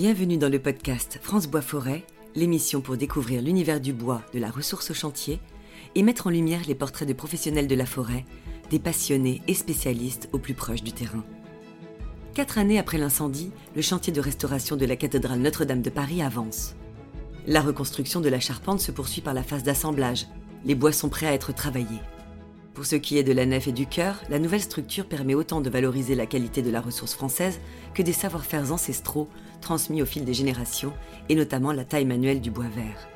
Bienvenue dans le podcast France Bois Forêt, l'émission pour découvrir l'univers du bois, de la ressource au chantier et mettre en lumière les portraits de professionnels de la forêt, des passionnés et spécialistes au plus proche du terrain. Quatre années après l'incendie, le chantier de restauration de la cathédrale Notre-Dame de Paris avance. La reconstruction de la charpente se poursuit par la phase d'assemblage. Les bois sont prêts à être travaillés. Pour ce qui est de la nef et du chœur, la nouvelle structure permet autant de valoriser la qualité de la ressource française que des savoir-faire ancestraux transmis au fil des générations, et notamment la taille manuelle du bois vert.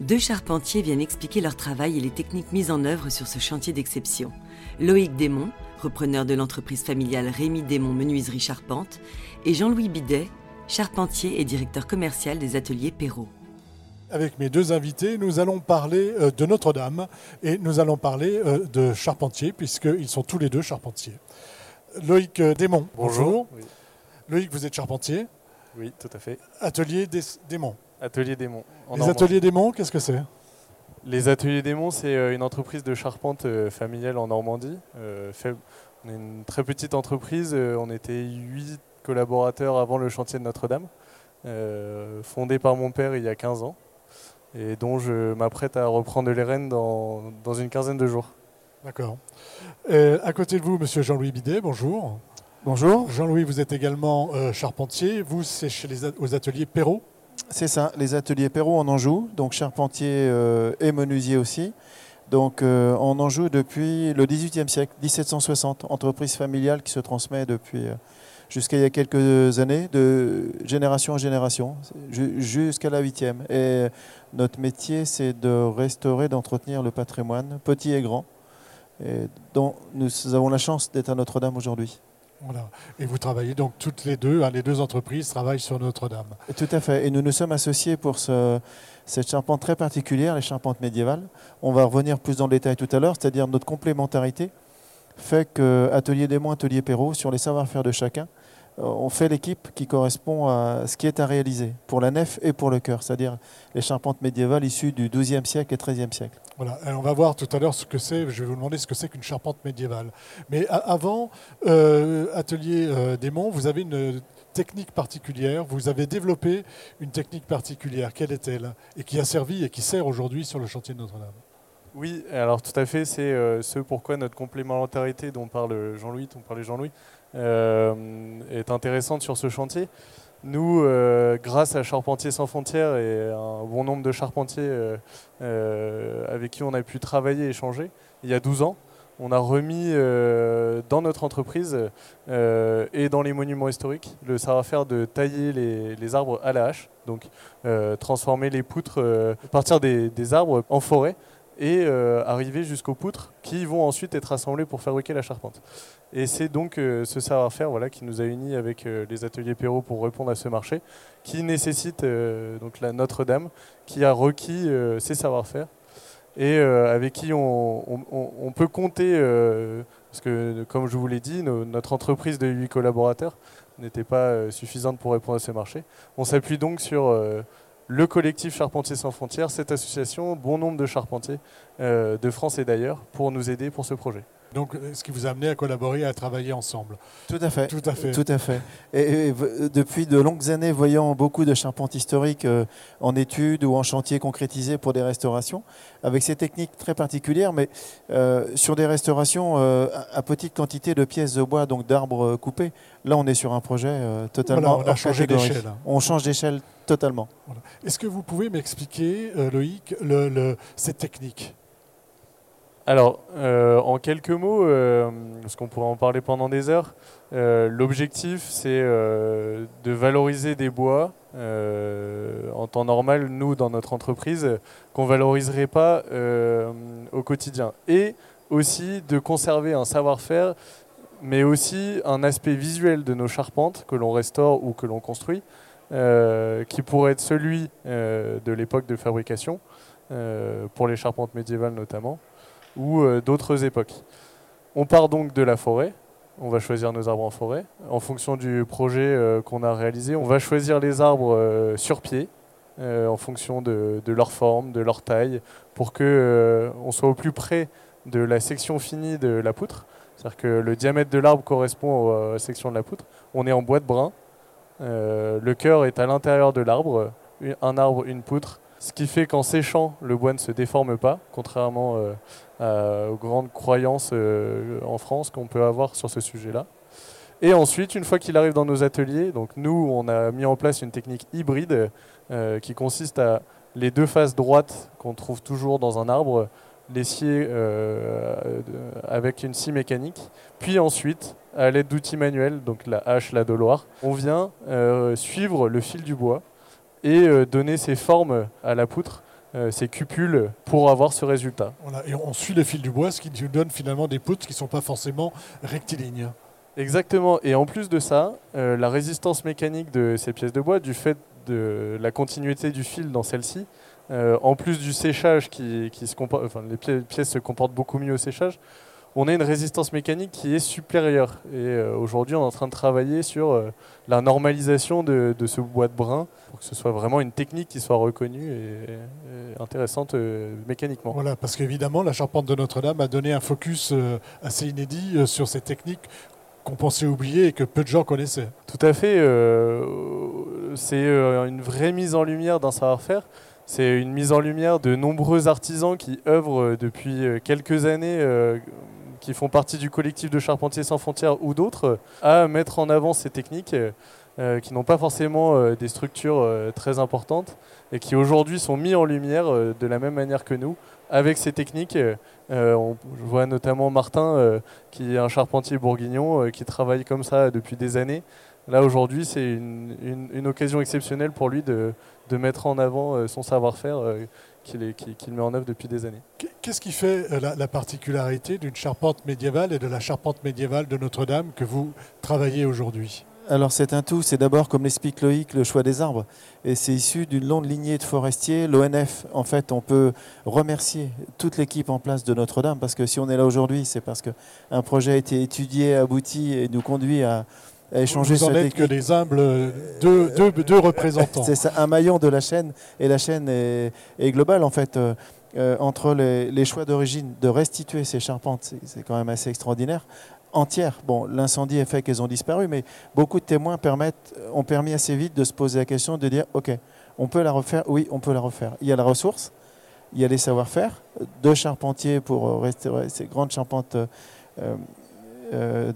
Deux charpentiers viennent expliquer leur travail et les techniques mises en œuvre sur ce chantier d'exception. Loïc Desmond, repreneur de l'entreprise familiale Rémi Desmond Menuiserie Charpente, et Jean-Louis Bidet, charpentier et directeur commercial des ateliers Perrault. Avec mes deux invités, nous allons parler euh, de Notre-Dame et nous allons parler euh, de charpentiers, puisqu'ils sont tous les deux charpentiers. Loïc euh, Desmond, bonjour. Loïc, vous êtes charpentier Oui, tout à fait. Atelier Desmond. Atelier Desmond. Les ateliers Desmond, qu'est-ce que c'est? Les ateliers Desmond, c'est une entreprise de charpente familiale en Normandie. On est une très petite entreprise, on était huit collaborateurs avant le chantier de Notre-Dame, fondé par mon père il y a 15 ans et dont je m'apprête à reprendre les rênes dans, dans une quinzaine de jours. D'accord. Euh, à côté de vous, monsieur Jean-Louis Bidet, bonjour. Bonjour. Jean-Louis, vous êtes également euh, charpentier. Vous, c'est chez les aux ateliers Perrault? C'est ça, les ateliers Perrault en Anjou, donc charpentier euh, et menuisier aussi. Donc en Anjou depuis le XVIIIe siècle, 1760, entreprise familiale qui se transmet depuis jusqu'à il y a quelques années, de génération en génération, jusqu'à la huitième. Et notre métier, c'est de restaurer, d'entretenir le patrimoine, petit et grand, et dont nous avons la chance d'être à Notre-Dame aujourd'hui. Et vous travaillez donc toutes les deux, hein, les deux entreprises travaillent sur Notre-Dame. Tout à fait. Et nous nous sommes associés pour ce, cette charpente très particulière, les charpentes médiévales. On va revenir plus dans le détail tout à l'heure, c'est-à-dire notre complémentarité fait que Atelier Desmonts, Atelier Perrault, sur les savoir-faire de chacun, on fait l'équipe qui correspond à ce qui est à réaliser pour la nef et pour le cœur, c'est-à-dire les charpentes médiévales issues du XIIe siècle et XIIIe siècle. Voilà, on va voir tout à l'heure ce que c'est, je vais vous demander ce que c'est qu'une charpente médiévale. Mais avant, euh, Atelier euh, Desmonts, vous avez une technique particulière, vous avez développé une technique particulière. Quelle est-elle? Et qui a servi et qui sert aujourd'hui sur le chantier de Notre-Dame? Oui, alors tout à fait, c'est ce pourquoi notre complémentarité dont parle Jean-Louis, dont parlait Jean-Louis, euh, est intéressante sur ce chantier. Nous, euh, grâce à Charpentiers sans frontières et un bon nombre de charpentiers euh, avec qui on a pu travailler et échanger, il y a 12 ans, on a remis dans notre entreprise et dans les monuments historiques le savoir-faire de tailler les, arbres à la hache, donc transformer les poutres, partir des arbres en forêt et euh, arriver jusqu'aux poutres qui vont ensuite être assemblées pour fabriquer la charpente. Et c'est donc euh, ce savoir-faire voilà, qui nous a unis avec euh, les ateliers Perrault pour répondre à ce marché, qui nécessite la Notre-Dame, qui a requis ces savoir-faire et avec qui on, peut compter, parce que comme je vous l'ai dit, notre entreprise de 8 collaborateurs n'était pas suffisante pour répondre à ce marché. On s'appuie donc sur le collectif Charpentiers sans frontières, cette association, bon nombre de charpentiers euh, de France et d'ailleurs, pour nous aider pour ce projet. Donc, ce qui vous a amené à collaborer, à travailler ensemble. Tout à fait. Tout à fait. Tout à fait. Et, depuis de longues années, voyant beaucoup de charpentes historiques euh, en études ou en chantier concrétisés pour des restaurations, avec ces techniques très particulières, mais euh, sur des restaurations à petite quantité de pièces de bois, donc d'arbres coupés. Là, on est sur un projet totalement. on a changé d'échelle. On change d'échelle totalement. Est-ce que vous pouvez m'expliquer, Loïc, le, cette technique? Alors, euh, en quelques mots, euh, parce qu'on pourrait en parler pendant des heures, euh, l'objectif c'est de valoriser des bois en temps normal, nous dans notre entreprise, qu'on ne valoriserait pas au quotidien. Et aussi de conserver un savoir-faire, mais aussi un aspect visuel de nos charpentes que l'on restaure ou que l'on construit, qui pourrait être celui de l'époque de fabrication, pour les charpentes médiévales notamment ou euh, d'autres époques. On part donc de la forêt, on va choisir nos arbres en forêt. En fonction du projet euh, qu'on a réalisé, on va choisir les arbres euh, sur pied, en fonction de, leur forme, de leur taille, pour qu'on on soit au plus près de la section finie de la poutre. C'est-à-dire que le diamètre de l'arbre correspond à la section de la poutre. On est en bois de brun, le cœur est à l'intérieur de l'arbre, un arbre, une poutre, ce qui fait qu'en séchant, le bois ne se déforme pas, contrairement aux grandes croyances en France qu'on peut avoir sur ce sujet-là. Et ensuite, une fois qu'il arrive dans nos ateliers, donc nous, on a mis en place une technique hybride qui consiste à les deux faces droites qu'on trouve toujours dans un arbre, les scier euh, avec une scie mécanique. Puis ensuite, à l'aide d'outils manuels, donc la hache, la doloire, on vient euh, suivre le fil du bois et euh, donner ses formes à la poutre, ces cupules, pour avoir ce résultat. et on suit le fil du bois, ce qui nous donne finalement des poutres qui ne sont pas forcément rectilignes. Exactement. Et en plus de ça, la résistance mécanique de ces pièces de bois, du fait de la continuité du fil dans celle-ci, euh, en plus du séchage qui, se comporte, enfin, les pièces se comportent beaucoup mieux au séchage, on a une résistance mécanique qui est supérieure. Et euh, aujourd'hui, on est en train de travailler sur euh, la normalisation de, ce bois de brin pour que ce soit vraiment une technique qui soit reconnue et, intéressante mécaniquement. Voilà, parce qu'évidemment, la charpente de Notre-Dame a donné un focus assez inédit sur ces techniques qu'on pensait oublier et que peu de gens connaissaient. Tout à fait. c'est une vraie mise en lumière d'un savoir-faire. C'est une mise en lumière de nombreux artisans qui œuvrent euh, depuis euh, quelques années, euh, qui font partie du collectif de Charpentiers sans frontières ou d'autres, à mettre en avant ces techniques qui n'ont pas forcément des structures très importantes et qui aujourd'hui sont mis en lumière de la même manière que nous avec ces techniques. on, je vois notamment Martin, qui est un charpentier bourguignon, qui travaille comme ça depuis des années. Là, aujourd'hui, c'est une, occasion exceptionnelle pour lui de, mettre en avant euh, son savoir-faire qu'il met en œuvre depuis des années. Qu'est-ce qui fait euh, la, particularité d'une charpente médiévale et de la charpente médiévale de Notre-Dame que vous travaillez aujourd'hui? Alors c'est un tout, c'est d'abord comme l'explique Loïc le choix des arbres et c'est issu d'une longue lignée de forestiers. L'ONF, en fait, on peut remercier toute l'équipe en place de Notre-Dame parce que si on est là aujourd'hui, c'est parce qu'un projet a été étudié, abouti et nous conduit à, échanger Vous en êtes que des humbles deux, deux, représentants. C'est ça, un maillon de la chaîne, et la chaîne est, globale en fait. Euh, euh, entre les, choix d'origine de restituer ces charpentes, c'est quand même assez extraordinaire, entières. Bon, l'incendie a fait qu'elles ont disparu, mais beaucoup de témoins permettent, ont permis assez vite de se poser la question de dire, ok, on peut la refaire, oui, on peut la refaire. Il y a la ressource, il y a les savoir-faire, deux charpentiers pour restaurer ces grandes charpentes euh, euh,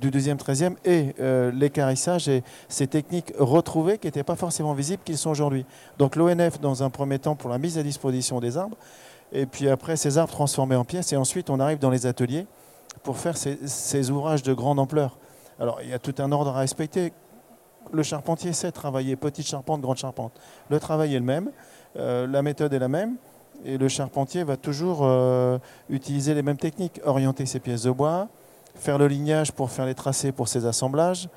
du deuxième, 13e et euh, l'écarissage et ces techniques retrouvées qui n'étaient pas forcément visibles qu'ils sont aujourd'hui. Donc l'ONF dans un premier temps pour la mise à disposition des arbres et puis après ces arbres transformés en pièces et ensuite on arrive dans les ateliers pour faire ces, ouvrages de grande ampleur. Alors il y a tout un ordre à respecter. Le charpentier sait travailler petite charpente, grande charpente. Le travail est le même, euh, la méthode est la même et le charpentier va toujours utiliser les mêmes techniques, orienter ses pièces de bois, faire le lignage pour faire les tracés pour ces assemblages,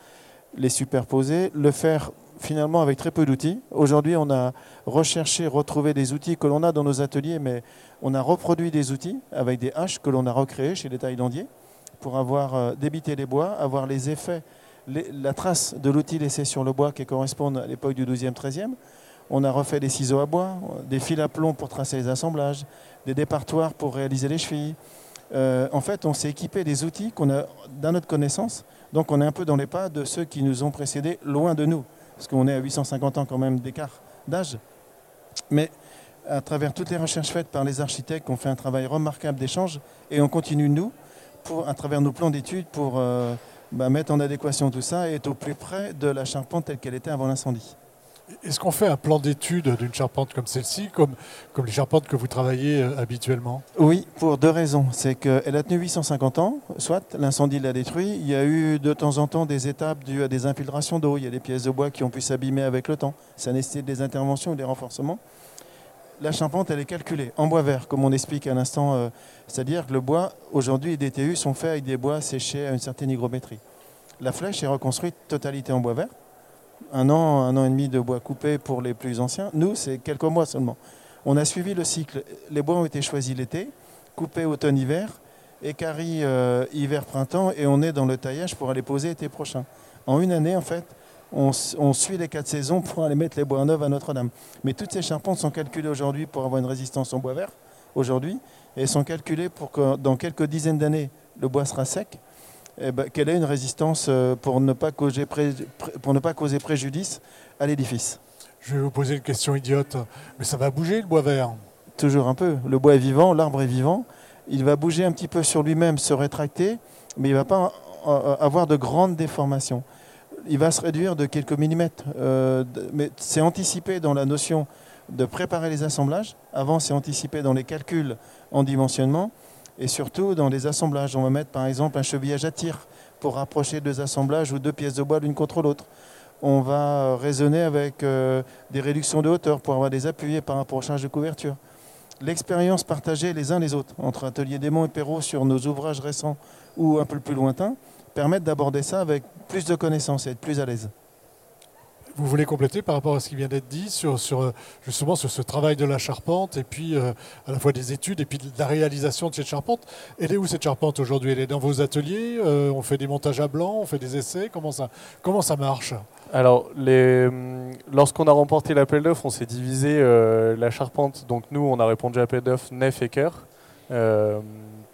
les superposer, le faire finalement avec très peu d'outils. Aujourd'hui, on a recherché, retrouvé des outils que l'on a dans nos ateliers, mais on a reproduit des outils avec des haches que l'on a recréés chez les taillandiers pour avoir euh, débité les bois, avoir les effets, la trace de l'outil laissé sur le bois qui correspond à l'époque du 12e, 13e. On a refait des ciseaux à bois, des fils à plomb pour tracer les assemblages, des départoirs pour réaliser les chevilles, euh, en fait, on s'est équipé des outils qu'on a dans notre connaissance. Donc, on est un peu dans les pas de ceux qui nous ont précédés, loin de nous, parce qu'on est à 850 ans quand même d'écart d'âge. Mais à travers toutes les recherches faites par les architectes, on fait un travail remarquable d'échange et on continue, nous, à travers nos plans d'études, pour euh, bah, mettre en adéquation tout ça et être au plus près de la charpente telle qu'elle était avant l'incendie. Est-ce qu'on fait un plan d'étude d'une charpente comme celle-ci, comme, les charpentes que vous travaillez euh, habituellement? Oui, pour deux raisons. C'est qu'elle a tenu 850 ans, soit l'incendie l'a détruit. Il y a eu de temps en temps des étapes dues à des infiltrations d'eau. Il y a des pièces de bois qui ont pu s'abîmer avec le temps. Ça nécessite des interventions ou des renforcements. La charpente, elle est calculée en bois vert, comme on explique à l'instant. Euh, c'est-à-dire que le bois, aujourd'hui, les DTU sont faits avec des bois séchés à une certaine hygrométrie. La flèche est reconstruite totalité en bois vert un an, un an et demi de bois coupé pour les plus anciens. Nous, c'est quelques mois seulement. On a suivi le cycle. Les bois ont été choisis l'été, coupés automne-hiver, écaris euh, hiver-printemps, et on est dans le taillage pour aller poser été prochain. En une année, en fait, on, suit les quatre saisons pour aller mettre les bois neufs à Notre-Dame. Mais toutes ces charpentes sont calculées aujourd'hui pour avoir une résistance en bois vert, aujourd'hui, et sont calculées pour que dans quelques dizaines d'années, le bois sera sec, eh ben, qu'elle ait une résistance pour ne pas causer, pour ne pas causer préjudice à l'édifice? Je vais vous poser une question idiote, mais ça va bouger le bois vert? Toujours un peu. Le bois est vivant, l'arbre est vivant. Il va bouger un petit peu sur lui-même, se rétracter, mais il ne va pas avoir de grandes déformations. Il va se réduire de quelques millimètres. mais c'est anticipé dans la notion de préparer les assemblages. Avant, c'est anticipé dans les calculs en dimensionnement. Et surtout dans les assemblages. On va mettre par exemple un chevillage à tir pour rapprocher deux assemblages ou deux pièces de bois l'une contre l'autre. On va raisonner avec euh, des réductions de hauteur pour avoir des appuis par rapport aux charges de couverture. L'expérience partagée les uns les autres entre Atelier Démon et Perrault sur nos ouvrages récents ou un peu plus lointains permettent d'aborder ça avec plus de connaissances et être plus à l'aise. Vous voulez compléter par rapport à ce qui vient d'être dit sur, sur, justement sur ce travail de la charpente et puis euh, à la fois des études et puis de la réalisation de cette charpente? Elle est où cette charpente aujourd'hui? Elle est dans vos ateliers? Euh, On fait des montages à blanc On fait des essais? Comment ça, comment ça marche? Alors, lorsqu'on a remporté l'appel d'offres, on s'est divisé euh, la charpente. Donc nous, on a répondu à l'appel d'offres nef et cœur.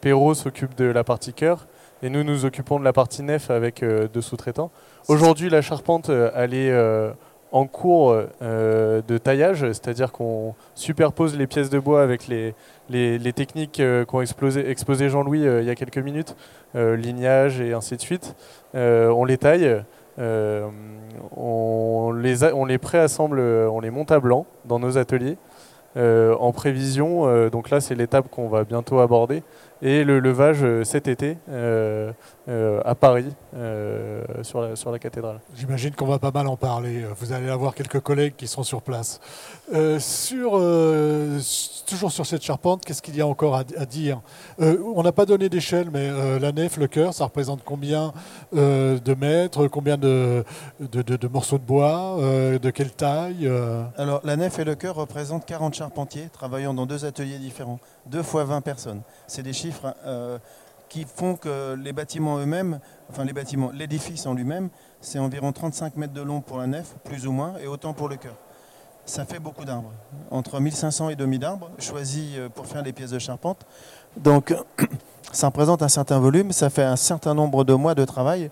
Perrault s'occupe de la partie cœur et nous nous occupons de la partie nef avec deux sous-traitants. Aujourd'hui, la charpente, euh, elle est euh, en cours euh, de taillage, c'est-à-dire qu'on superpose les pièces de bois avec les, les, techniques qu'ont exposé Jean-Louis il y a quelques minutes, lignage et ainsi de suite. on les taille, on, les on les préassemble, on les monte à blanc dans nos ateliers. en prévision, donc là c'est l'étape qu'on va bientôt aborder, et le levage cet été euh, à Paris, euh, sur, la, sur la cathédrale. J'imagine qu'on va pas mal en parler. Vous allez avoir quelques collègues qui sont sur place. Euh, sur, toujours sur cette charpente, qu'est-ce qu'il y a encore à, dire? On n'a pas donné d'échelle, mais la nef, le cœur, ça représente combien de mètres, combien de, de, de, morceaux de bois, de quelle taille Alors, la nef et le cœur représentent 40 charpentiers travaillant dans deux ateliers différents, deux fois 20 personnes. C'est des chiffres qui font que les bâtiments eux-mêmes, enfin les bâtiments, l'édifice en lui-même, c'est environ 35 mètres de long pour la nef, plus ou moins, et autant pour le cœur. Ça fait beaucoup d'arbres, entre 1500 et 2000 arbres choisis euh, pour faire les pièces de charpente. Donc ça représente un certain volume, ça fait un certain nombre de mois de travail.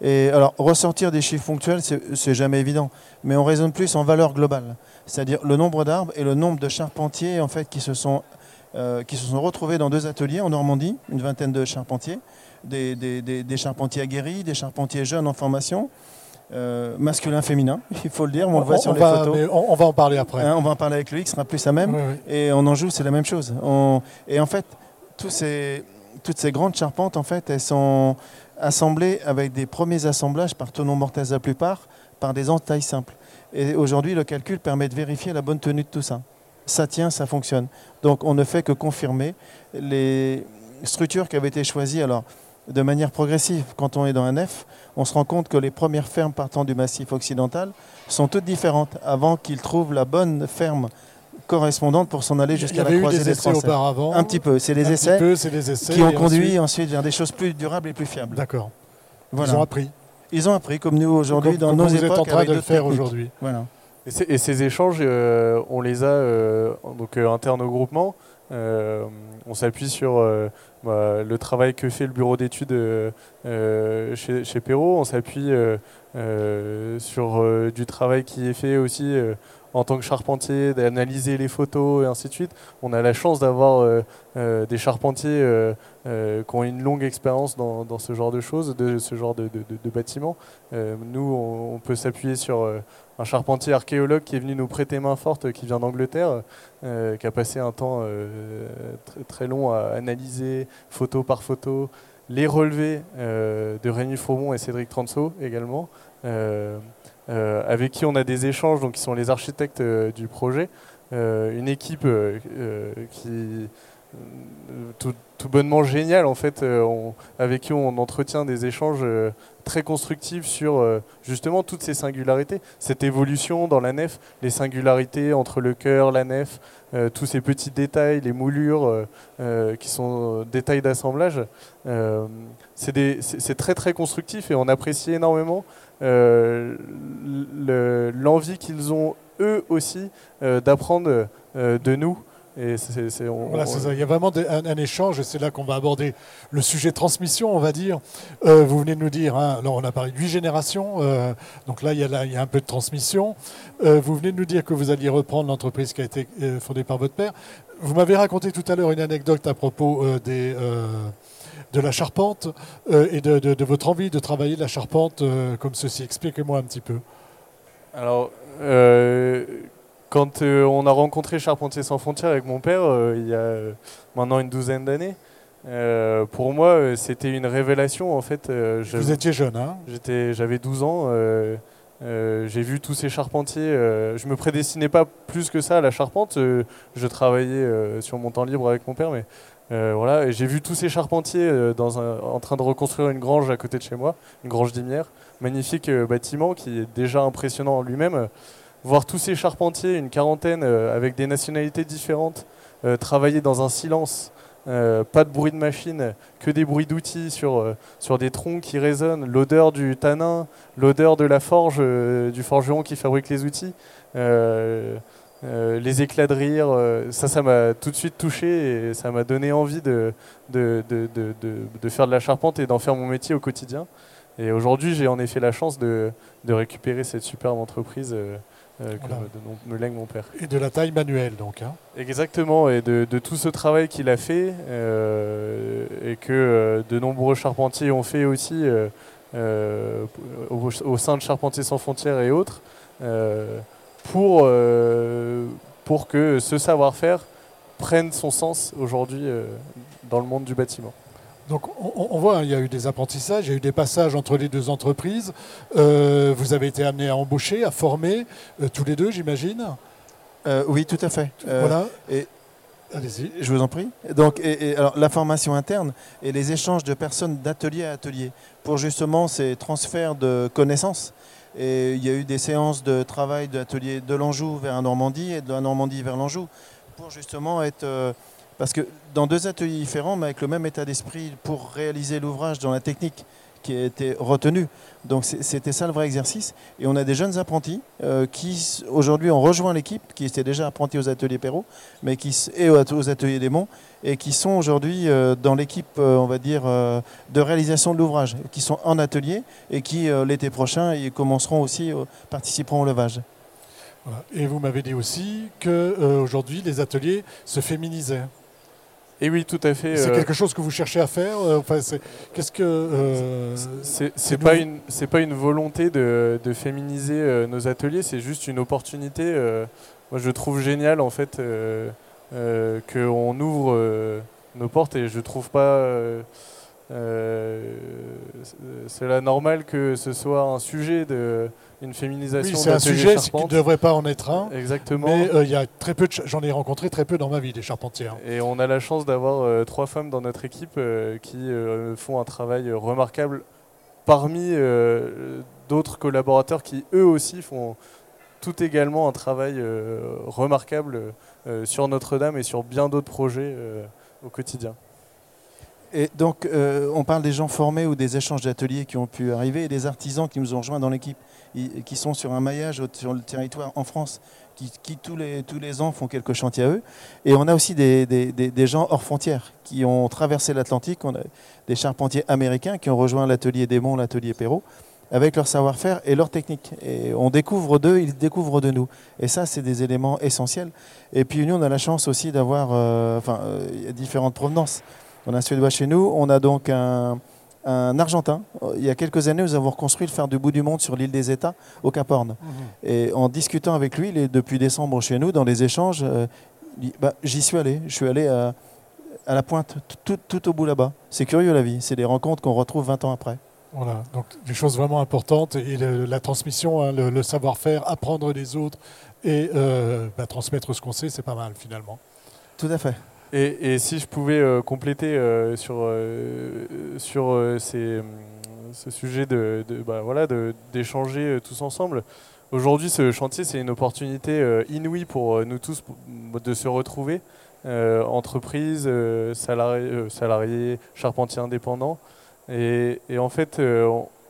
Et alors, ressortir des chiffres ponctuels, c'est jamais évident, mais on raisonne plus en valeur globale, c'est-à-dire le nombre d'arbres et le nombre de charpentiers en fait qui se sont euh, qui se sont retrouvés dans deux ateliers en Normandie, une vingtaine de charpentiers, des, charpentiers aguerris, des charpentiers jeunes en formation. Euh, masculin, féminin, il faut le dire, on, le voit sur les photos. On, va en parler après. Hein, on va en parler avec lui, qui sera plus à même. Et on en joue, c'est la même chose. et en fait, tous ces, toutes ces grandes charpentes, en fait, elles sont assemblées avec des premiers assemblages par tonneau mortaise la plupart, par des entailles simples. Et aujourd'hui, le calcul permet de vérifier la bonne tenue de tout ça ça tient, ça fonctionne. Donc on ne fait que confirmer les structures qui avaient été choisies. Alors, de manière progressive, quand on est dans un F, on se rend compte que les premières fermes partant du massif occidental sont toutes différentes avant qu'ils trouvent la bonne ferme correspondante pour s'en aller jusqu'à la croisée des, des auparavant. Un petit peu, c'est les, essais qui ont conduit ensuite... vers des choses plus durables et plus fiables. D'accord. Ils ont appris. Ils ont appris, comme nous aujourd'hui, dans nos vous époques. Êtes en train de le faire aujourd'hui. Voilà. Et, ces échanges, euh, on les a euh, donc euh, internes au groupement. on s'appuie sur bah, le travail que fait le bureau d'études chez, chez Perrault. On s'appuie sur du travail qui est fait aussi en tant que charpentier, d'analyser les photos et ainsi de suite. On a la chance d'avoir euh, euh, des charpentiers euh, qui ont une longue expérience dans, ce genre de choses, de ce genre de, bâtiments. nous, on, peut s'appuyer sur un charpentier archéologue qui est venu nous prêter main forte, qui vient d'Angleterre, qui a passé un temps très, long à analyser photo par photo, les relevés de Rémi Faumont et Cédric Transo également. Euh, avec qui on a des échanges, donc qui sont les architectes euh, du projet. Euh, une équipe qui tout, bonnement géniale en fait, avec qui on entretient des échanges très constructifs sur justement toutes ces singularités, cette évolution dans la nef, les singularités entre le cœur, la nef, tous ces petits détails, les moulures qui sont détails d'assemblage. c'est très très constructif et on apprécie énormément euh, l'envie qu'ils ont eux aussi euh, d'apprendre euh, de nous Et c'est, c'est- on- Voilà, on- c'est ça. Il y a vraiment un, un échange et c'est là qu'on va aborder le sujet transmission, on va dire. Euh, vous venez de nous dire, hein, alors on a parlé de huit générations, euh, donc là il, y a là il y a un peu de transmission. Euh, vous venez de nous dire que vous alliez reprendre l'entreprise qui a été fondée par votre père. Vous m'avez raconté tout à l'heure une anecdote à propos des, de la charpente euh, et de, de- de votre envie de travailler la charpente euh, comme ceci. Expliquez-moi un petit peu. Alors, euh, quand on a rencontré Charpentier sans frontières avec mon père, il y a maintenant une douzaine d'années, euh, pour moi, c'était une révélation. En fait, Euh, je- Vous étiez jeune, hein j'étais, j'avais 12 ans. euh, j'ai vu tous ces charpentiers. je me prédestinais pas plus que ça à la charpente. je travaillais sur mon temps libre avec mon père, mais voilà. Et j'ai vu tous ces charpentiers euh, en train de reconstruire une grange à côté de chez moi, une grange d'Imière. Magnifique euh, bâtiment qui est déjà impressionnant en lui-même. Euh, Voir tous ces charpentiers, une quarantaine, euh, avec des nationalités différentes, euh, travailler dans un silence. euh, pas de bruit de machine, que des bruits d'outils sur, euh, des troncs qui résonnent, l'odeur du tanin, l'odeur de la forge, euh, du forgeron qui fabrique les outils, euh, les éclats de rire, euh, ça, ça m'a tout de suite touché et ça m'a donné envie de, de, de, de- de- de faire de la charpente et d'en faire mon métier au quotidien. Et aujourd'hui, j'ai en effet la chance de, de récupérer cette superbe entreprise euh, euh, que Voilà. me, me lègue mon père. Et de la taille manuelle, donc. hein. Exactement, et de, de tout ce travail qu'il a fait, et que de nombreux charpentiers ont fait aussi au, au sein de Charpentiers sans frontières et autres, pour, euh, pour que ce savoir-faire prenne son sens aujourd'hui euh, dans le monde du bâtiment. Donc on, voit, hein, il y a eu des apprentissages, il y a eu des passages entre les deux entreprises. Euh, vous avez été amené à embaucher, à former, euh, tous les deux, j'imagine? Euh, oui, tout à fait. Euh, voilà. et- Allez-y. Je vous en prie. Donc, et, et alors, la formation interne et les échanges de personnes d'atelier à atelier pour justement ces transferts de connaissances. Et il y a eu des séances de travail d'atelier de l'Anjou vers la Normandie et de la Normandie vers l'Anjou pour justement être. euh, parce que dans deux ateliers différents, mais avec le même état d'esprit pour réaliser l'ouvrage dans la technique qui a été retenue. Donc c'était ça le vrai exercice. Et on a des jeunes apprentis euh, qui aujourd'hui ont rejoint l'équipe, qui étaient déjà apprentis aux ateliers Perrault, mais qui et aux at- aux ateliers des Monts, et qui sont aujourd'hui euh, dans l'équipe, euh, on va dire, de réalisation de l'ouvrage, qui sont en atelier et qui l'été prochain ils commenceront aussi, participeront au levage. Et vous m'avez dit aussi que aujourd'hui les ateliers se féminisaient. Et oui, tout à fait. C'est euh, quelque chose que vous cherchez à faire. euh, enfin, c'est- qu'est-ce que euh, C'est- pas, une- c'est pas une volonté de, de féminiser nos ateliers, c'est juste une opportunité. moi, je trouve génial en fait euh, euh, qu'on ouvre nos portes et je trouve pas euh, cela normal que ce soit un sujet de une féminisation. oui, c'est un sujet qui ne devrait pas en être un. Exactement. Mais euh, il y a très peu. J'en ai rencontré très peu dans ma vie des charpentiers. hein. Et on a la chance d'avoir euh, trois femmes dans notre équipe euh, qui font un travail remarquable parmi d'autres collaborateurs qui eux aussi font tout également un travail remarquable sur Notre-Dame et sur bien d'autres projets au quotidien. Et donc, euh, on parle des gens formés ou des échanges d'ateliers qui ont pu arriver et des artisans qui nous ont rejoints dans l'équipe, qui sont sur un maillage sur le territoire en France, qui, tous, les, tous les ans font quelques chantiers à eux. Et on a aussi des, des- des- gens hors frontières qui ont traversé l'Atlantique. On a des charpentiers américains qui ont rejoint l'atelier des Monts, l'atelier Perrault, avec leur savoir-faire et leur technique. Et on découvre d'eux, ils découvrent de nous. Et ça, c'est des éléments essentiels. Et puis nous, on a la chance aussi d'avoir, euh, euh, différentes provenances. On a un Suédois chez nous, on a donc un, un Argentin. Il y a quelques années, nous avons reconstruit le fer du bout du monde sur l'île des États, au Cap Horn. Et en discutant avec lui, il est depuis décembre chez nous, dans les échanges, euh, bah, j'y suis allé. Je suis allé à, à la pointe, tout, tout- tout au bout là-bas. C'est curieux la vie. C'est des rencontres qu'on retrouve 20 ans après. Voilà, donc des choses vraiment importantes et le- la transmission, hein, le, le savoir-faire, apprendre des autres et euh, bah, transmettre ce qu'on sait, c'est pas mal finalement. Tout à fait. Et, si je pouvais euh, compléter euh, sur, euh, sur ces, ce sujet de, bah, voilà, d'échanger tous ensemble, aujourd'hui ce chantier c'est une opportunité inouïe pour nous tous de se retrouver, entreprises, salariés, salariés, charpentiers indépendants. Et, en fait,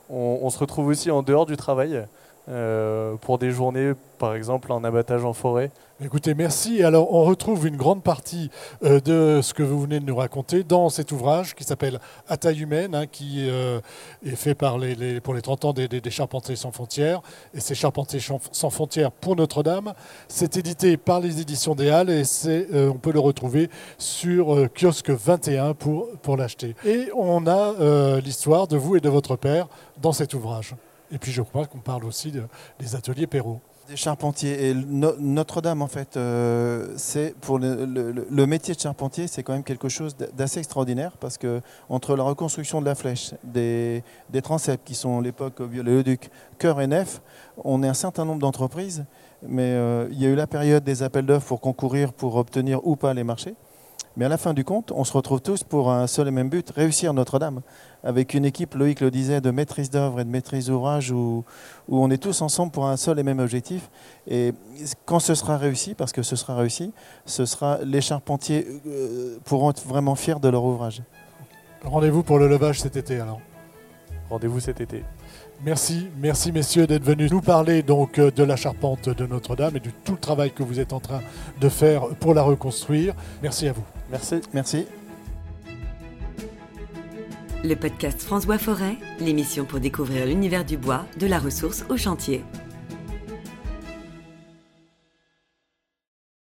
on se retrouve aussi en dehors du travail. Pour des journées, par exemple, en abattage en forêt. Écoutez, merci. Alors, on retrouve une grande partie euh, de ce que vous venez de nous raconter dans cet ouvrage qui s'appelle À taille humaine, hein, qui euh, est fait pour les 30 ans des, Charpentiers sans frontières. Et c'est Charpentiers sans frontières pour Notre-Dame. C'est édité par les éditions des Halles et euh, on peut le retrouver sur kiosque 21 pour, pour l'acheter. Et on a l'histoire de vous et de votre père dans cet ouvrage. Et puis, je crois qu'on parle aussi des ateliers Perrault. Des charpentiers. Et Notre-Dame, en fait, euh, pour le, métier de charpentier, c'est quand même quelque chose d'assez extraordinaire parce que entre la reconstruction de la flèche, des, des transepts qui sont l'époque Viollet-le-Duc, cœur et nef, on est un certain nombre d'entreprises, mais euh, il y a eu la période des appels d'offres pour concourir pour obtenir ou pas les marchés. Mais à la fin du compte, on se retrouve tous pour un seul et même but, réussir Notre-Dame. Avec une équipe, Loïc le disait, de maîtrise d'œuvre et de maîtrise d'ouvrage, où, où, on est tous ensemble pour un seul et même objectif. Et quand ce sera réussi, parce que ce sera réussi, ce sera les charpentiers euh, pourront être vraiment fiers de leur ouvrage. Rendez-vous pour le levage cet été alors. Rendez-vous cet été. Merci, merci messieurs d'être venus nous parler donc euh, de la charpente de Notre-Dame et de tout le travail que vous êtes en train de faire pour la reconstruire. Merci à vous. Merci. Merci. Le podcast François Forêt, l'émission pour découvrir l'univers du bois, de la ressource au chantier.